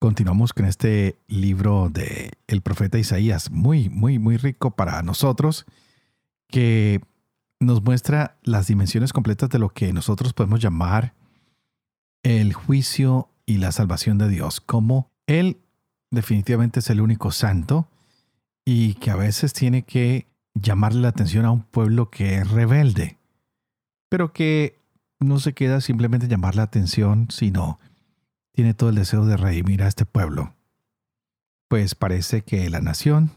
Continuamos con este libro de el profeta Isaías, muy, muy, muy rico para nosotros, que nos muestra las dimensiones completas de lo que nosotros podemos llamar el juicio y la salvación de Dios, como Él definitivamente es el único santo y que a veces tiene que llamarle la atención a un pueblo que es rebelde, pero que no se queda simplemente llamar la atención, sino tiene todo el deseo de redimir a este pueblo. Pues parece que la nación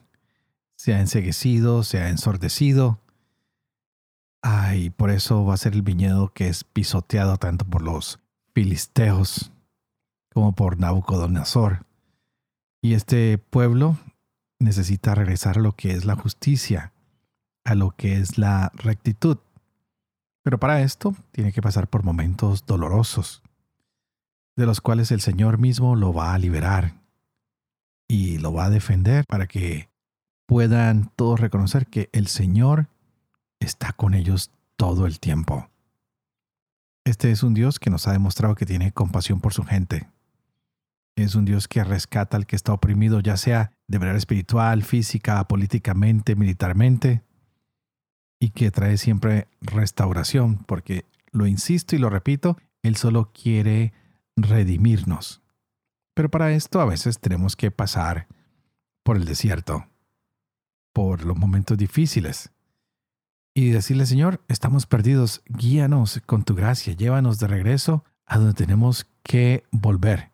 se ha enseguecido, se ha ensordecido. Ay, por eso va a ser el viñedo que es pisoteado tanto por los filisteos como por Nabucodonosor. Y este pueblo necesita regresar a lo que es la justicia, a lo que es la rectitud. Pero para esto tiene que pasar por momentos dolorosos de los cuales el Señor mismo lo va a liberar y lo va a defender para que puedan todos reconocer que el Señor está con ellos todo el tiempo. Este es un Dios que nos ha demostrado que tiene compasión por su gente. Es un Dios que rescata al que está oprimido, ya sea de manera espiritual, física, políticamente, militarmente, y que trae siempre restauración, porque lo insisto y lo repito, Él solo quiere redimirnos. Pero para esto a veces tenemos que pasar por el desierto, por los momentos difíciles, y decirle, Señor, estamos perdidos, guíanos con tu gracia, llévanos de regreso a donde tenemos que volver.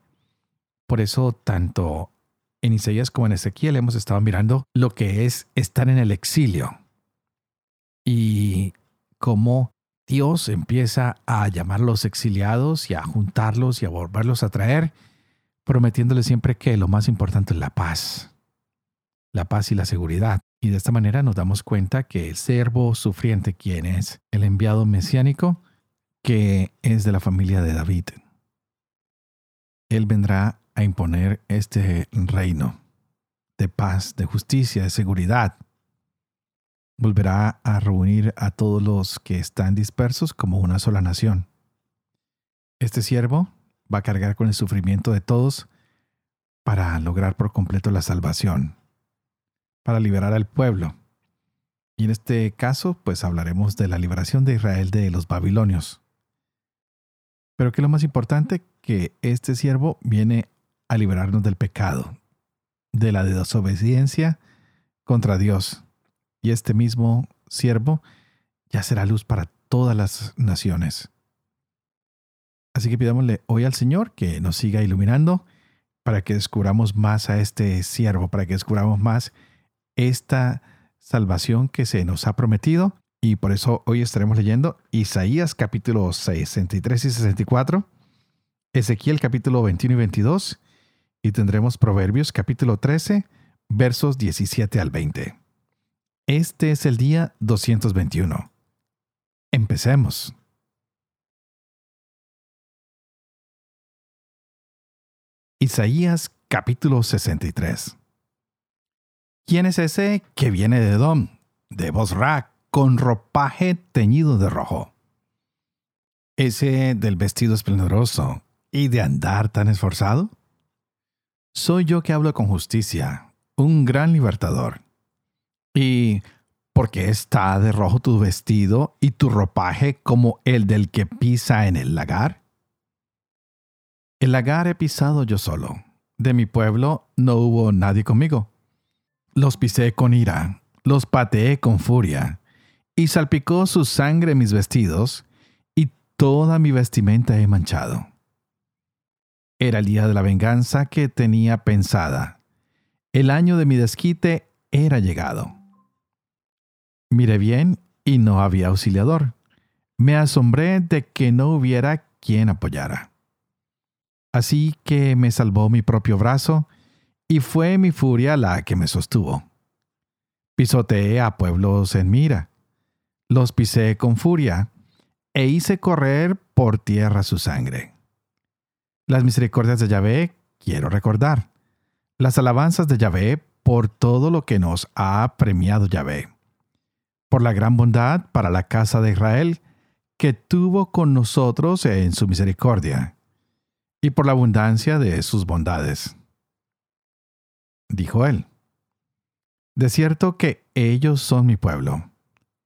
Por eso, tanto en Isaías como en Ezequiel hemos estado mirando lo que es estar en el exilio y cómo Dios empieza a llamar a los exiliados y a juntarlos y a volverlos a traer, prometiéndoles siempre que lo más importante es la paz, la paz y la seguridad. Y de esta manera nos damos cuenta que el servo sufriente, quien es el enviado mesiánico, que es de la familia de David, él vendrá a imponer este reino de paz, de justicia, de seguridad volverá a reunir a todos los que están dispersos como una sola nación. Este siervo va a cargar con el sufrimiento de todos para lograr por completo la salvación, para liberar al pueblo. Y en este caso, pues hablaremos de la liberación de Israel de los babilonios. Pero que lo más importante, que este siervo viene a liberarnos del pecado, de la desobediencia contra Dios y este mismo siervo ya será luz para todas las naciones. Así que pidámosle hoy al Señor que nos siga iluminando para que descubramos más a este siervo, para que descubramos más esta salvación que se nos ha prometido. Y por eso hoy estaremos leyendo Isaías capítulo 63 y 64, Ezequiel capítulo 21 y 22, y tendremos Proverbios capítulo 13, versos 17 al 20. Este es el día 221. Empecemos. Isaías capítulo 63. ¿Quién es ese que viene de Edom, de Bosra, con ropaje teñido de rojo? ¿Ese del vestido esplendoroso y de andar tan esforzado? Soy yo que hablo con justicia, un gran libertador ¿Y por qué está de rojo tu vestido y tu ropaje como el del que pisa en el lagar? El lagar he pisado yo solo. De mi pueblo no hubo nadie conmigo. Los pisé con ira, los pateé con furia, y salpicó su sangre mis vestidos, y toda mi vestimenta he manchado. Era el día de la venganza que tenía pensada. El año de mi desquite era llegado. Miré bien y no había auxiliador. Me asombré de que no hubiera quien apoyara. Así que me salvó mi propio brazo y fue mi furia la que me sostuvo. Pisoteé a pueblos en mira, los pisé con furia, e hice correr por tierra su sangre. Las misericordias de Yahvé quiero recordar, las alabanzas de Yahvé por todo lo que nos ha premiado Yahvé, por la gran bondad para la casa de Israel que tuvo con nosotros en su misericordia, y por la abundancia de sus bondades. Dijo él, De cierto que ellos son mi pueblo,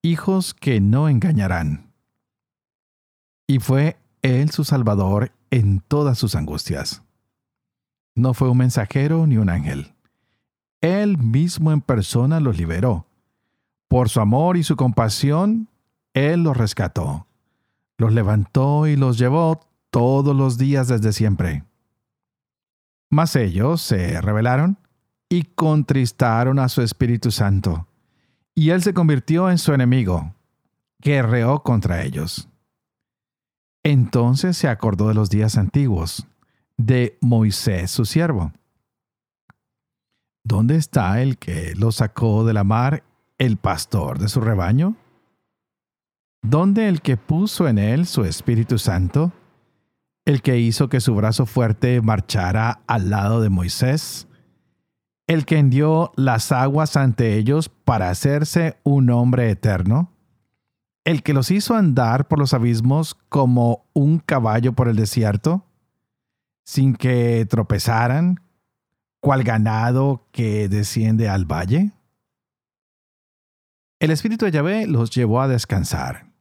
hijos que no engañarán. Y fue él su Salvador en todas sus angustias. No fue un mensajero ni un ángel. Él mismo en persona los liberó. Por su amor y su compasión, Él los rescató los levantó y los llevó todos los días desde siempre. Mas ellos se rebelaron y contristaron a su Espíritu Santo, y él se convirtió en su enemigo, guerreó contra ellos. Entonces se acordó de los días antiguos, de Moisés su siervo. ¿Dónde está el que lo sacó de la mar, el pastor de su rebaño? ¿Dónde el que puso en él su Espíritu Santo, el que hizo que su brazo fuerte marchara al lado de Moisés, el que hendió las aguas ante ellos para hacerse un hombre eterno, el que los hizo andar por los abismos como un caballo por el desierto, sin que tropezaran, cual ganado que desciende al valle? El Espíritu de Yahvé los llevó a descansar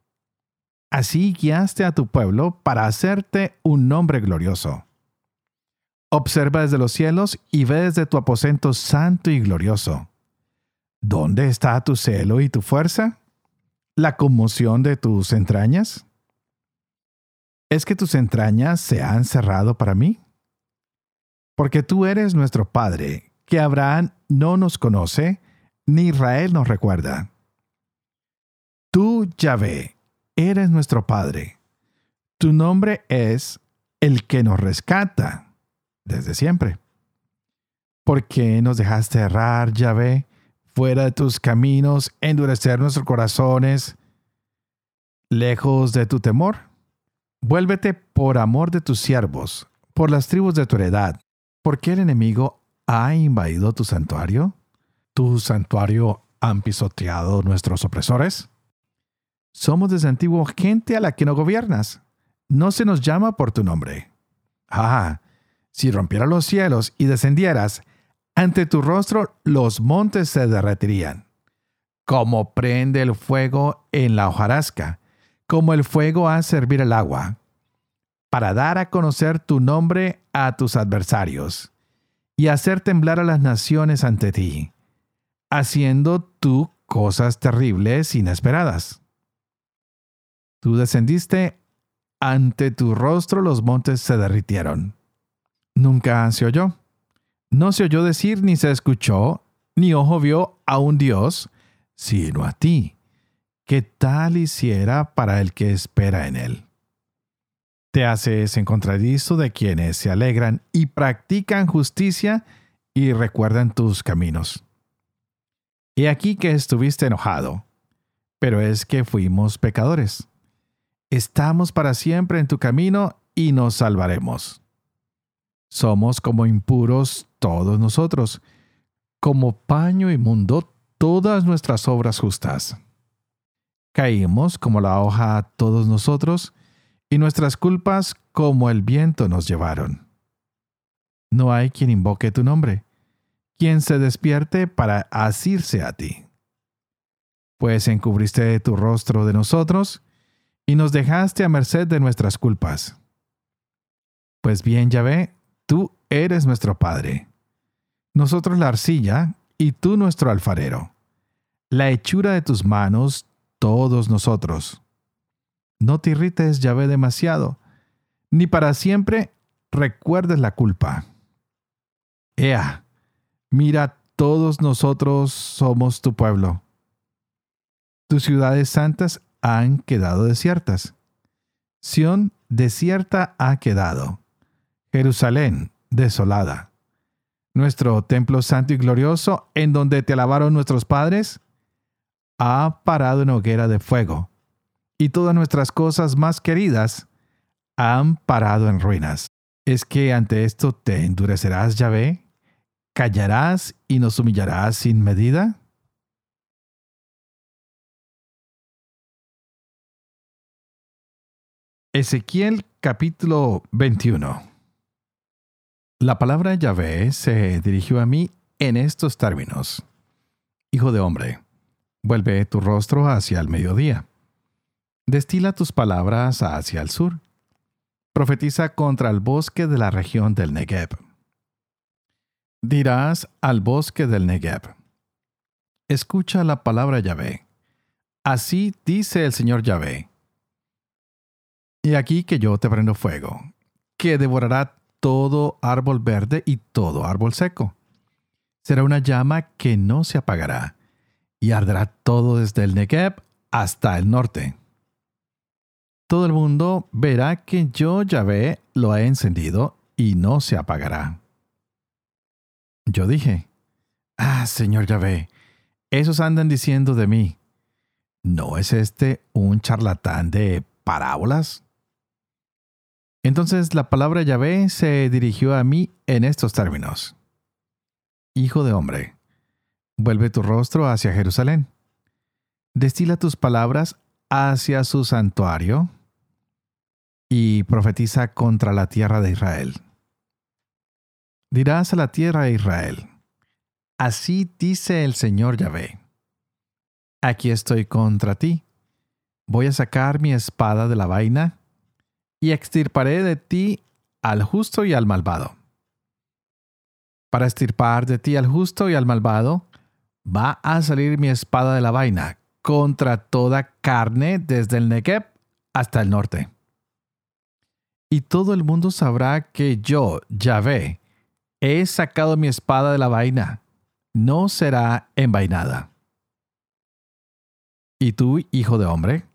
Así guiaste a tu pueblo para hacerte un nombre glorioso. Observa desde los cielos y ve desde tu aposento santo y glorioso. ¿Dónde está tu celo y tu fuerza? ¿La conmoción de tus entrañas? ¿Es que tus entrañas se han cerrado para mí? Porque tú eres nuestro Padre, que Abraham no nos conoce, ni Israel nos recuerda. Tú, Yahvé, eres nuestro Padre. Tu nombre es el que nos rescata desde siempre. ¿Por qué nos dejaste errar, Yahvé, fuera de tus caminos, endurecer nuestros corazones, lejos de tu temor? Vuélvete por amor de tus siervos, por las tribus de tu heredad. ¿Por qué el enemigo ha invadido tu santuario? ¿Tu santuario han pisoteado nuestros opresores? Somos desde antiguo gente a la que no gobiernas. No se nos llama por tu nombre. Ah, si rompieras los cielos y descendieras, ante tu rostro los montes se derretirían. Como prende el fuego en la hojarasca, como el fuego a servir el agua, para dar a conocer tu nombre a tus adversarios y hacer temblar a las naciones ante ti, haciendo tú cosas terribles inesperadas. Tú descendiste, ante tu rostro los montes se derritieron. Nunca se oyó. No se oyó decir ni se escuchó, ni ojo vio a un Dios, sino a ti. ¿Qué tal hiciera para el que espera en él? Te haces encontradizo de quienes se alegran y practican justicia y recuerdan tus caminos. He aquí que estuviste enojado, pero es que fuimos pecadores estamos para siempre en tu camino y nos salvaremos. Somos como impuros todos nosotros, como paño inmundo todas nuestras obras justas. Caímos como la hoja todos nosotros, y nuestras culpas como el viento nos llevaron. No hay quien invoque tu nombre, quien se despierte para asirse a ti. Pues encubriste tu rostro de nosotros, y nos dejaste a merced de nuestras culpas. Pues bien, Yahvé, tú eres nuestro Padre. Nosotros la arcilla y tú nuestro alfarero. La hechura de tus manos, todos nosotros. No te irrites, Yahvé, demasiado, ni para siempre recuerdes la culpa. Ea, mira, todos nosotros somos tu pueblo. Tus ciudades santas han quedado desiertas. Sión desierta ha quedado. Jerusalén desolada. nuestro templo santo y glorioso, en donde te alabaron nuestros padres, ha parado en hoguera de fuego, y todas nuestras cosas más queridas han parado en ruinas. ¿Es que ante esto te endurecerás, Yahvé? ¿Callarás y nos humillarás sin medida? Ezequiel capítulo 21 La palabra Yahvé se dirigió a mí en estos términos. Hijo de hombre, vuelve tu rostro hacia el mediodía. Destila tus palabras hacia el sur. Profetiza contra el bosque de la región del Negev. Dirás al bosque del Negev. Escucha la palabra Yahvé. Así dice el Señor Yahvé y aquí que yo te prendo fuego, que devorará todo árbol verde y todo árbol seco. Será una llama que no se apagará, y arderá todo desde el Negev hasta el norte. Todo el mundo verá que yo, Yahvé, lo he encendido y no se apagará. Yo dije, Ah, Señor Yahvé, esos andan diciendo de mí, ¿no es este un charlatán de parábolas? Entonces la palabra Yahvé se dirigió a mí en estos términos. Hijo de hombre, vuelve tu rostro hacia Jerusalén. Destila tus palabras hacia su santuario y profetiza contra la tierra de Israel. Dirás a la tierra de Israel, así dice el Señor Yahvé. Aquí estoy contra ti. Voy a sacar mi espada de la vaina y extirparé de ti al justo y al malvado. Para extirpar de ti al justo y al malvado, va a salir mi espada de la vaina contra toda carne desde el Negev hasta el norte. Y todo el mundo sabrá que yo, Yahvé, he sacado mi espada de la vaina, no será envainada. Y tú, hijo de hombre,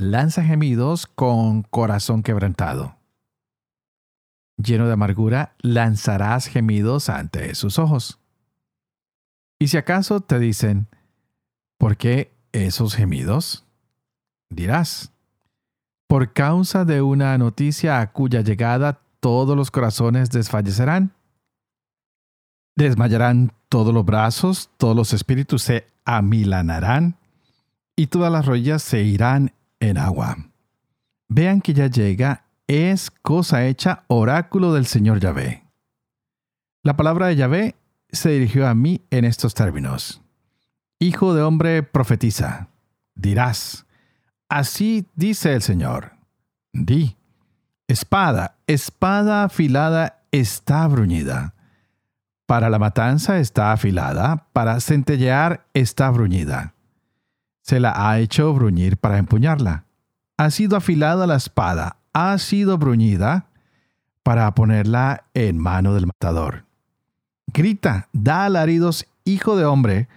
lanza gemidos con corazón quebrantado. Lleno de amargura, lanzarás gemidos ante sus ojos. Y si acaso te dicen, ¿por qué esos gemidos? Dirás, por causa de una noticia a cuya llegada todos los corazones desfallecerán. Desmayarán todos los brazos, todos los espíritus se amilanarán y todas las rodillas se irán en agua. Vean que ya llega, es cosa hecha, oráculo del Señor Yahvé. La palabra de Yahvé se dirigió a mí en estos términos. Hijo de hombre, profetiza. Dirás, así dice el Señor. Di, espada, espada afilada está bruñida. Para la matanza está afilada, para centellear está bruñida se la ha hecho bruñir para empuñarla. Ha sido afilada la espada, ha sido bruñida para ponerla en mano del matador. Grita, da alaridos, hijo de hombre,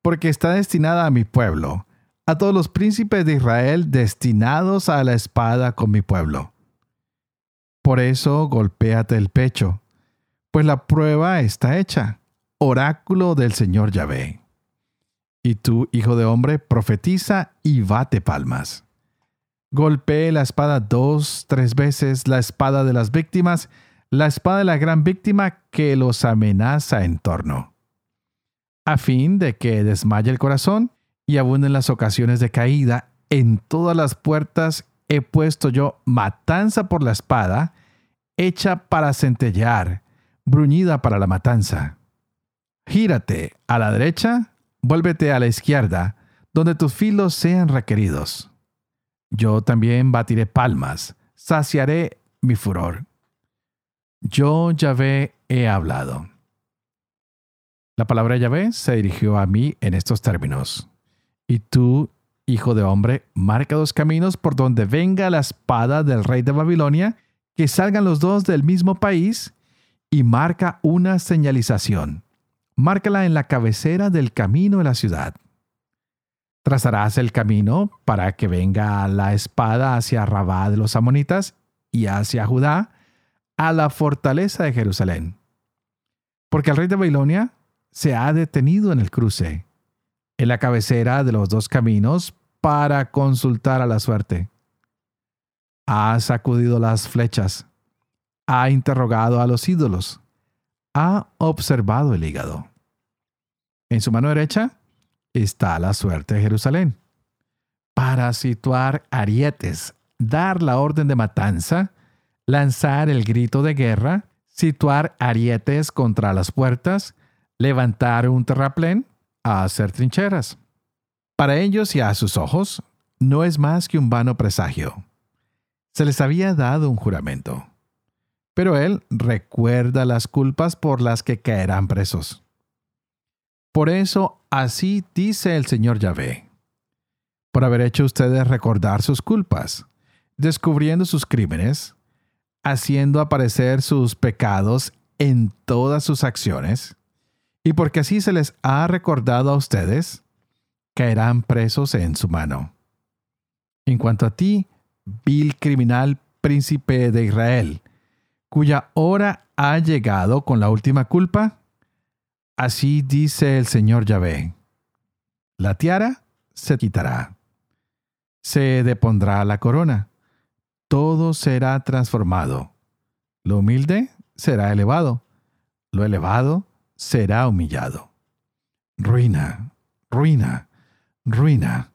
porque está destinada a mi pueblo, a todos los príncipes de Israel destinados a la espada con mi pueblo. Por eso golpéate el pecho, pues la prueba está hecha, oráculo del Señor Yahvé. Y tú, hijo de hombre, profetiza y bate palmas. Golpee la espada dos, tres veces, la espada de las víctimas, la espada de la gran víctima que los amenaza en torno. A fin de que desmaye el corazón y abunden las ocasiones de caída, en todas las puertas he puesto yo matanza por la espada, hecha para centellear, bruñida para la matanza. Gírate a la derecha Vuélvete a la izquierda, donde tus filos sean requeridos. Yo también batiré palmas, saciaré mi furor. Yo, Yahvé, he hablado. La palabra Yahvé se dirigió a mí en estos términos. Y tú, hijo de hombre, marca dos caminos por donde venga la espada del rey de Babilonia, que salgan los dos del mismo país, y marca una señalización márcala en la cabecera del camino de la ciudad. Trazarás el camino para que venga la espada hacia Rabá de los amonitas y hacia Judá, a la fortaleza de Jerusalén. porque el rey de Babilonia se ha detenido en el cruce, en la cabecera de los dos caminos, para consultar a la suerte. Ha sacudido las flechas, ha interrogado a los ídolos, ha observado el hígado. En su mano derecha está la suerte de Jerusalén. Para situar arietes, dar la orden de matanza, lanzar el grito de guerra, situar arietes contra las puertas, levantar un terraplén, hacer trincheras. Para ellos y a sus ojos, no es más que un vano presagio. Se les había dado un juramento. Pero él recuerda las culpas por las que caerán presos. Por eso así dice el Señor Yahvé. Por haber hecho ustedes recordar sus culpas, descubriendo sus crímenes, haciendo aparecer sus pecados en todas sus acciones, y porque así se les ha recordado a ustedes, caerán presos en su mano. En cuanto a ti, vil criminal príncipe de Israel, cuya hora ha llegado con la última culpa, así dice el Señor Yahvé. La tiara se quitará, se depondrá la corona, todo será transformado. Lo humilde será elevado, lo elevado será humillado. Ruina, ruina, ruina.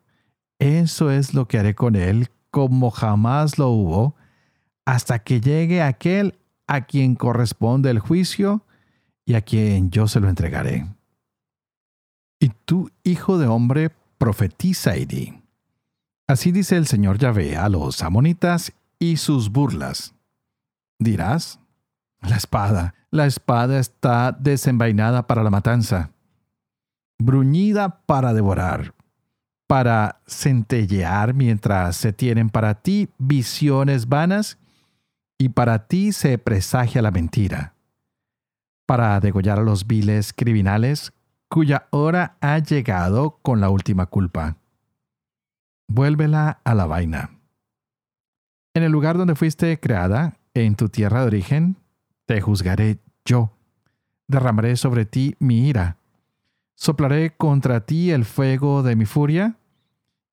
Eso es lo que haré con él como jamás lo hubo, hasta que llegue aquel a quien corresponde el juicio y a quien yo se lo entregaré. Y tú, hijo de hombre, profetiza y di. Así dice el Señor Yahvé a los amonitas y sus burlas. Dirás, la espada, la espada está desenvainada para la matanza, bruñida para devorar, para centellear mientras se tienen para ti visiones vanas y para ti se presagia la mentira, para degollar a los viles criminales cuya hora ha llegado con la última culpa. Vuélvela a la vaina en el lugar donde fuiste creada, en tu tierra de origen, te juzgaré yo. Derramaré sobre ti mi ira. Soplaré contra ti el fuego de mi furia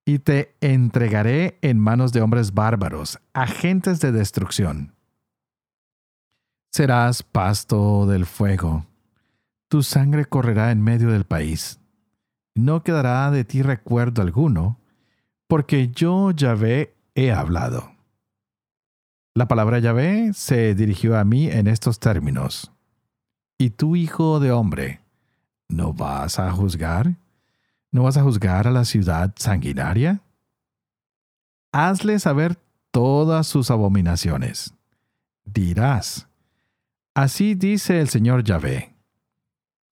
y te entregaré en manos de hombres bárbaros, agentes de destrucción. Serás pasto del fuego. Tu sangre correrá en medio del país. No quedará de ti recuerdo alguno, porque yo, Yahvé, he hablado. La palabra Yahvé se dirigió a mí en estos términos. ¿Y tú, hijo de hombre, no vas a juzgar? ¿No vas a juzgar a la ciudad sanguinaria? Hazle saber todas sus abominaciones. Dirás, así dice el Señor Yahvé,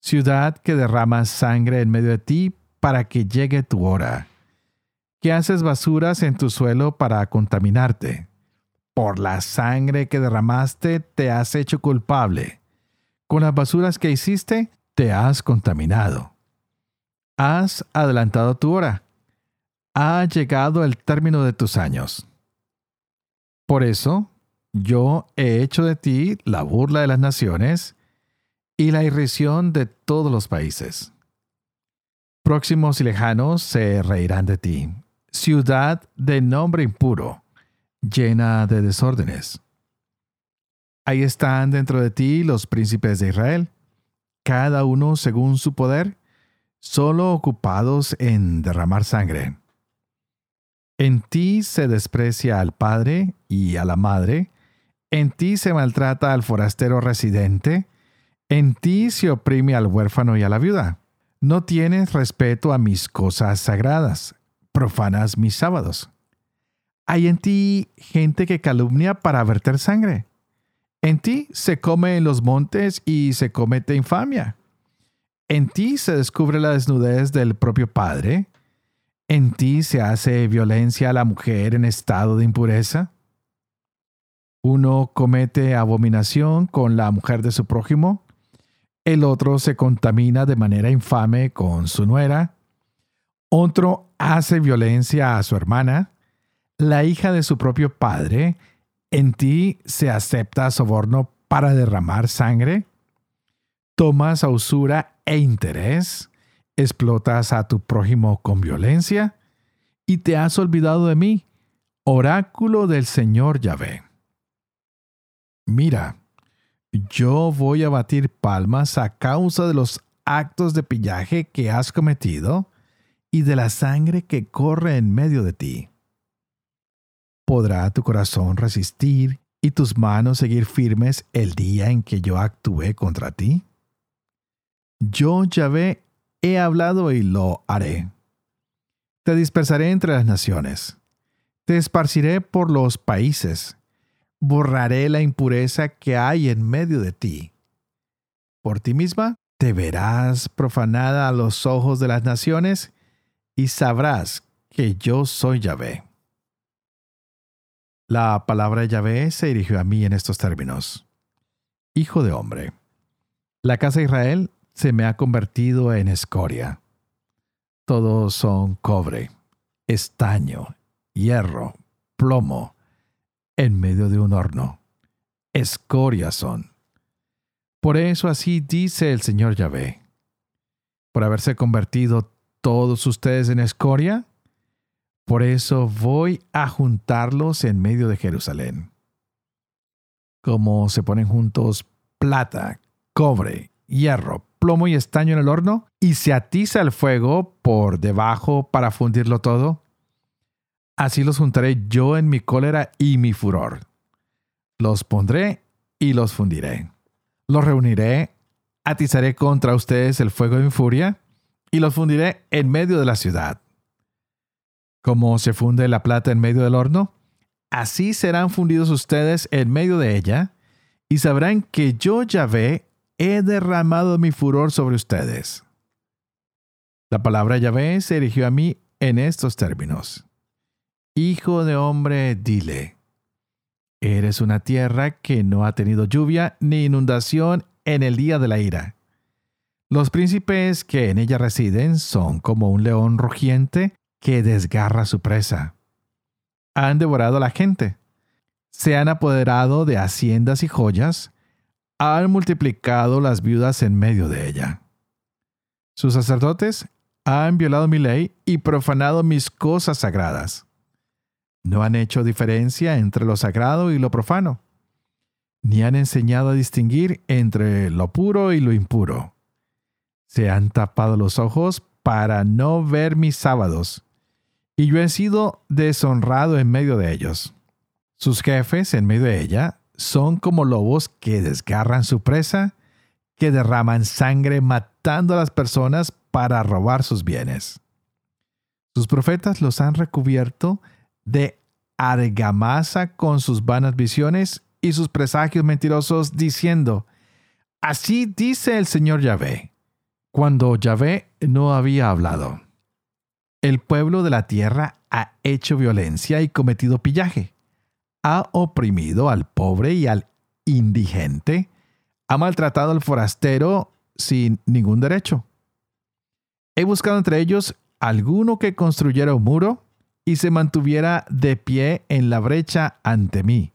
ciudad que derrama sangre en medio de ti para que llegue tu hora, que haces basuras en tu suelo para contaminarte por la sangre que derramaste te has hecho culpable. Con las basuras que hiciste te has contaminado. Has adelantado tu hora. Ha llegado el término de tus años. Por eso, yo he hecho de ti la burla de las naciones y la irrisión de todos los países. Próximos y lejanos se reirán de ti, ciudad de nombre impuro llena de desórdenes. Ahí están dentro de ti los príncipes de Israel, cada uno según su poder, solo ocupados en derramar sangre. En ti se desprecia al padre y a la madre, en ti se maltrata al forastero residente, en ti se oprime al huérfano y a la viuda. No tienes respeto a mis cosas sagradas, profanas mis sábados. Hay en ti gente que calumnia para verter sangre. En ti se come en los montes y se comete infamia. En ti se descubre la desnudez del propio padre. En ti se hace violencia a la mujer en estado de impureza. Uno comete abominación con la mujer de su prójimo. El otro se contamina de manera infame con su nuera. Otro hace violencia a su hermana la hija de su propio padre, en ti se acepta soborno para derramar sangre? ¿Tomas usura e interés? ¿Explotas a tu prójimo con violencia? ¿Y te has olvidado de mí, oráculo del Señor Yahvé? Mira, yo voy a batir palmas a causa de los actos de pillaje que has cometido y de la sangre que corre en medio de ti. ¿Podrá tu corazón resistir y tus manos seguir firmes el día en que yo actué contra ti? Yo, Yahvé, he hablado y lo haré. Te dispersaré entre las naciones. Te esparciré por los países. Borraré la impureza que hay en medio de ti. Por ti misma te verás profanada a los ojos de las naciones y sabrás que yo soy Yahvé. La palabra Yahvé se dirigió a mí en estos términos. Hijo de hombre, la casa de Israel se me ha convertido en escoria. Todos son cobre, estaño, hierro, plomo, en medio de un horno. Escoria son. Por eso así dice el Señor Yahvé. Por haberse convertido todos ustedes en escoria, por eso voy a juntarlos en medio de Jerusalén. Como se ponen juntos plata, cobre, hierro, plomo y estaño en el horno, y se atiza el fuego por debajo para fundirlo todo, así los juntaré yo en mi cólera y mi furor. Los pondré y los fundiré. Los reuniré, atizaré contra ustedes el fuego de mi furia, y los fundiré en medio de la ciudad. Como se funde la plata en medio del horno, así serán fundidos ustedes en medio de ella, y sabrán que yo, Yahvé, he derramado mi furor sobre ustedes. La palabra Yahvé se dirigió a mí en estos términos. Hijo de hombre, dile, eres una tierra que no ha tenido lluvia ni inundación en el día de la ira. Los príncipes que en ella residen son como un león rugiente que desgarra su presa. Han devorado a la gente, se han apoderado de haciendas y joyas, han multiplicado las viudas en medio de ella. Sus sacerdotes han violado mi ley y profanado mis cosas sagradas. No han hecho diferencia entre lo sagrado y lo profano, ni han enseñado a distinguir entre lo puro y lo impuro. Se han tapado los ojos para no ver mis sábados y yo he sido deshonrado en medio de ellos. Sus jefes en medio de ella son como lobos que desgarran su presa, que derraman sangre matando a las personas para robar sus bienes. Sus profetas los han recubierto de argamasa con sus vanas visiones y sus presagios mentirosos, diciendo, Así dice el Señor Yahvé, cuando Yahvé no había hablado. El pueblo de la tierra ha hecho violencia y cometido pillaje. Ha oprimido al pobre y al indigente. Ha maltratado al forastero sin ningún derecho. He buscado entre ellos alguno que construyera un muro y se mantuviera de pie en la brecha ante mí,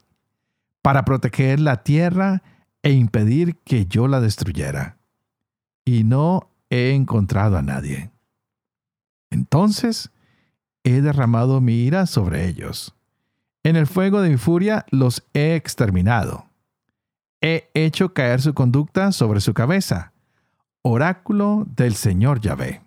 para proteger la tierra e impedir que yo la destruyera. Y no he encontrado a nadie. Entonces he derramado mi ira sobre ellos. En el fuego de mi furia los he exterminado. He hecho caer su conducta sobre su cabeza. Oráculo del Señor Yahvé.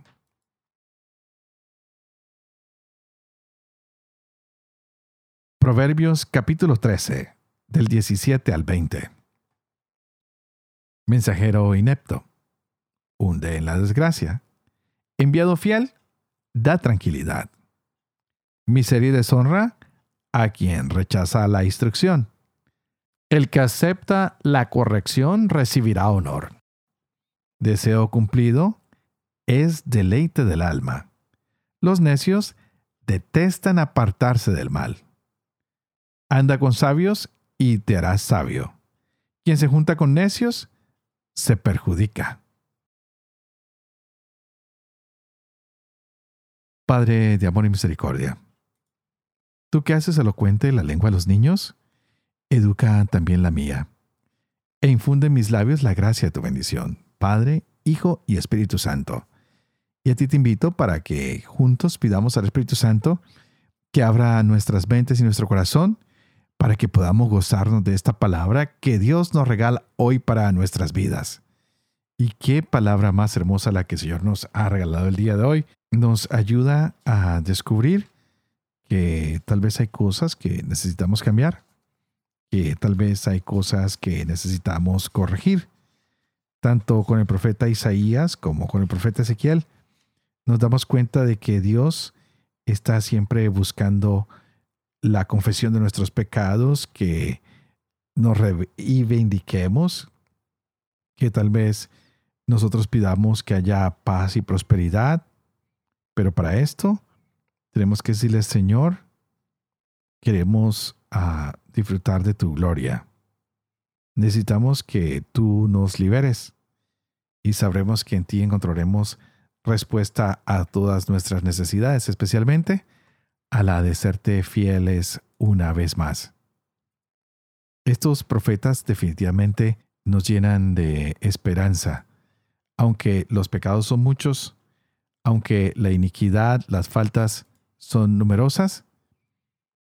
Proverbios capítulo 13, del 17 al 20. Mensajero inepto. Hunde en la desgracia. Enviado fiel da tranquilidad. Miseria y deshonra a quien rechaza la instrucción. El que acepta la corrección recibirá honor. Deseo cumplido es deleite del alma. Los necios detestan apartarse del mal. Anda con sabios y te harás sabio. Quien se junta con necios se perjudica. Padre de amor y misericordia, tú que haces elocuente la lengua de los niños, educa también la mía, e infunde en mis labios la gracia de tu bendición. Padre, Hijo y Espíritu Santo. Y a ti te invito para que juntos pidamos al Espíritu Santo que abra nuestras mentes y nuestro corazón para que podamos gozarnos de esta palabra que Dios nos regala hoy para nuestras vidas. Y qué palabra más hermosa la que el Señor nos ha regalado el día de hoy. Nos ayuda a descubrir que tal vez hay cosas que necesitamos cambiar, que tal vez hay cosas que necesitamos corregir. Tanto con el profeta Isaías como con el profeta Ezequiel, nos damos cuenta de que Dios está siempre buscando la confesión de nuestros pecados, que nos reivindiquemos, que tal vez nosotros pidamos que haya paz y prosperidad, pero para esto tenemos que decirle, Señor, queremos ah, disfrutar de tu gloria. Necesitamos que tú nos liberes y sabremos que en ti encontraremos respuesta a todas nuestras necesidades, especialmente a la de serte fieles una vez más. Estos profetas definitivamente nos llenan de esperanza. Aunque los pecados son muchos, aunque la iniquidad, las faltas son numerosas,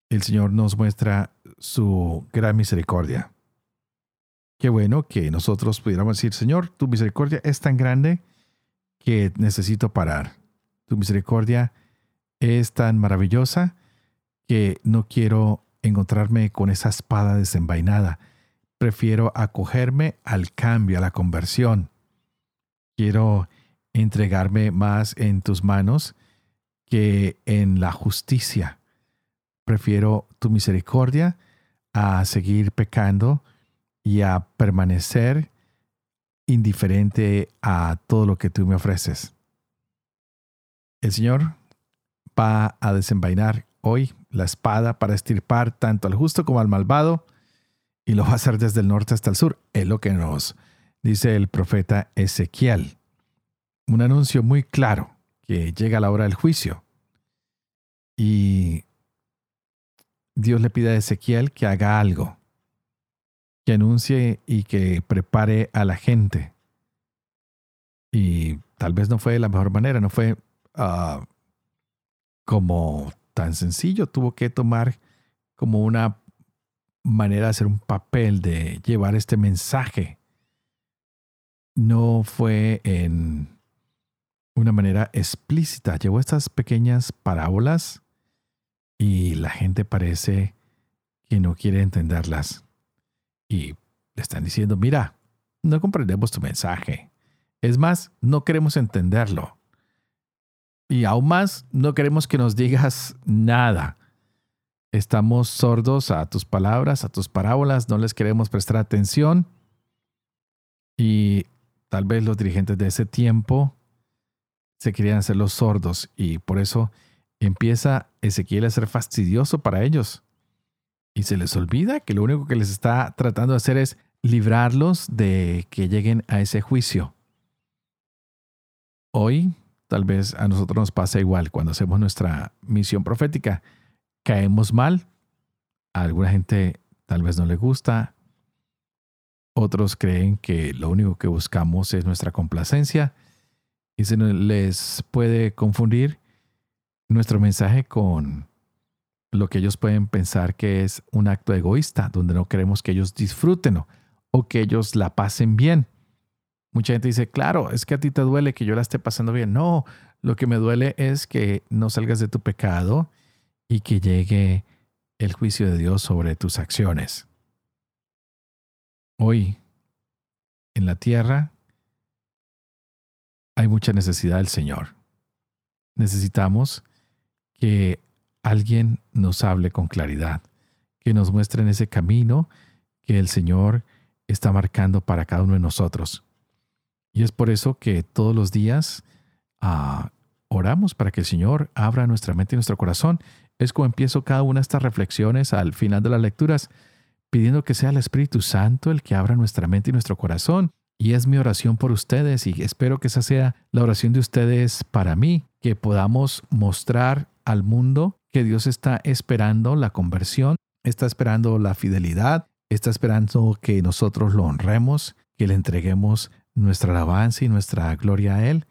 el Señor nos muestra su gran misericordia. Qué bueno que nosotros pudiéramos decir, Señor, tu misericordia es tan grande que necesito parar. Tu misericordia es tan maravillosa que no quiero encontrarme con esa espada desenvainada. Prefiero acogerme al cambio, a la conversión. Quiero entregarme más en tus manos que en la justicia. Prefiero tu misericordia a seguir pecando y a permanecer indiferente a todo lo que tú me ofreces. El Señor va a desenvainar hoy la espada para estirpar tanto al justo como al malvado y lo va a hacer desde el norte hasta el sur. Es lo que nos dice el profeta Ezequiel. Un anuncio muy claro que llega la hora del juicio. Y Dios le pide a Ezequiel que haga algo que anuncie y que prepare a la gente. Y tal vez no fue de la mejor manera, no fue ah, como tan sencillo, tuvo que tomar como una manera de hacer un papel, de llevar este mensaje. No fue en una manera explícita, llevó estas pequeñas parábolas y la gente parece que no quiere entenderlas y le están diciendo, mira, no comprendemos tu mensaje. Es más, no queremos entenderlo. Y aún más, no queremos que nos digas nada. Estamos sordos a tus palabras, a tus parábolas, no les queremos prestar atención. Y tal vez los dirigentes de ese tiempo se querían hacer los sordos y por eso empieza Ezequiel a ser fastidioso para ellos. Y se les olvida que lo único que les está tratando de hacer es librarlos de que lleguen a ese juicio. Hoy tal vez a nosotros nos pasa igual cuando hacemos nuestra misión profética. Caemos mal, a alguna gente tal vez no le gusta, otros creen que lo único que buscamos es nuestra complacencia y se les puede confundir nuestro mensaje con lo que ellos pueden pensar que es un acto egoísta, donde no queremos que ellos disfruten o, que ellos la pasen bien. Mucha gente dice, claro, es que a ti te duele que yo la esté pasando bien. No, lo que me duele es que no salgas de tu pecado y que llegue el juicio de Dios sobre tus acciones. Hoy, en la tierra, hay mucha necesidad del Señor. Necesitamos que alguien nos hable con claridad, que nos muestre en ese camino que el Señor está marcando para cada uno de nosotros. Y es por eso que todos los días ah, oramos para que el Señor abra nuestra mente y nuestro corazón. Es como empiezo cada una de estas reflexiones al final de las lecturas, pidiendo que sea el Espíritu Santo el que abra nuestra mente y nuestro corazón. Y es mi oración por ustedes y espero que esa sea la oración de ustedes para mí, que podamos mostrar al mundo que Dios está esperando la conversión, está esperando la fidelidad, está esperando que nosotros lo honremos, que le entreguemos nuestra alabanza y nuestra gloria a Él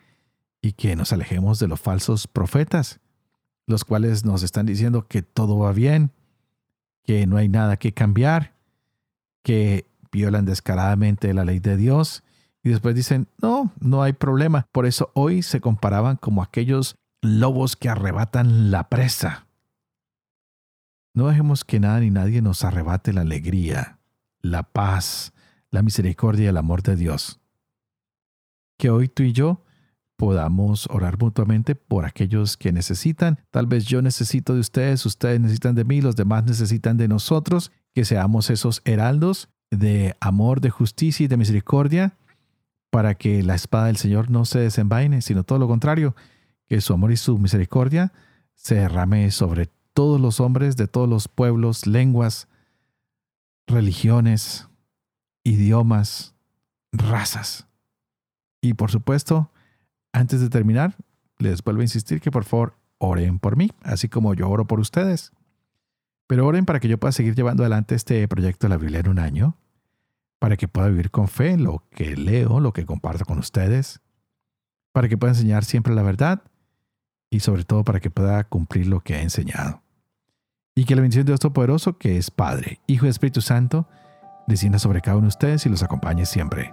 y que nos alejemos de los falsos profetas, los cuales nos están diciendo que todo va bien, que no hay nada que cambiar, que violan descaradamente la ley de Dios y después dicen, no, no hay problema. Por eso hoy se comparaban como aquellos lobos que arrebatan la presa. No dejemos que nada ni nadie nos arrebate la alegría, la paz, la misericordia y el amor de Dios. Que hoy tú y yo podamos orar mutuamente por aquellos que necesitan. Tal vez yo necesito de ustedes, ustedes necesitan de mí, los demás necesitan de nosotros, que seamos esos heraldos de amor, de justicia y de misericordia, para que la espada del Señor no se desenvaine, sino todo lo contrario, que su amor y su misericordia se derrame sobre todos los hombres de todos los pueblos, lenguas, religiones, idiomas, razas. Y por supuesto, antes de terminar, les vuelvo a insistir que por favor oren por mí, así como yo oro por ustedes. Pero oren para que yo pueda seguir llevando adelante este proyecto de la Biblia en un año, para que pueda vivir con fe lo que leo, lo que comparto con ustedes, para que pueda enseñar siempre la verdad y sobre todo para que pueda cumplir lo que he enseñado. Y que la bendición de Dios Todopoderoso, que es Padre, Hijo y Espíritu Santo, descienda sobre cada uno de ustedes y los acompañe siempre.